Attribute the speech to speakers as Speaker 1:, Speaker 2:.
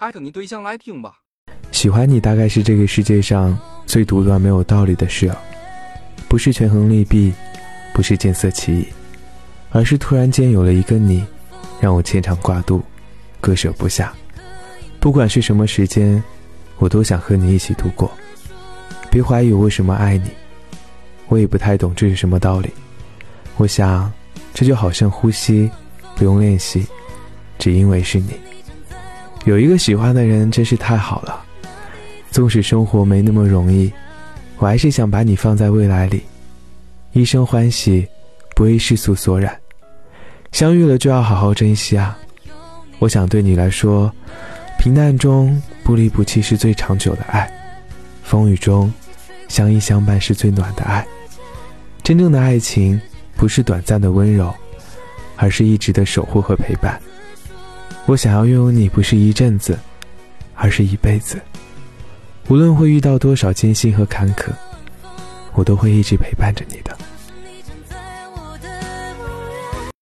Speaker 1: 艾特你对象来听吧。
Speaker 2: 喜欢你大概是这个世界上最独断没有道理的事了，不是权衡利弊，不是见色起意，而是突然间有了一个你，让我牵肠挂肚，割舍不下。不管是什么时间，我都想和你一起度过。别怀疑我为什么爱你，我也不太懂这是什么道理。我想，这就好像呼吸，不用练习，只因为是你。有一个喜欢的人真是太好了。纵使生活没那么容易，我还是想把你放在未来里，一生欢喜，不为世俗所染。相遇了就要好好珍惜啊！我想对你来说，平淡中不离不弃是最长久的爱，风雨中相依相伴是最暖的爱。真正的爱情不是短暂的温柔，而是一直的守护和陪伴。我想要拥有你，不是一阵子，而是一辈子。无论会遇到多少艰辛和坎坷，我都会一直陪伴着你的。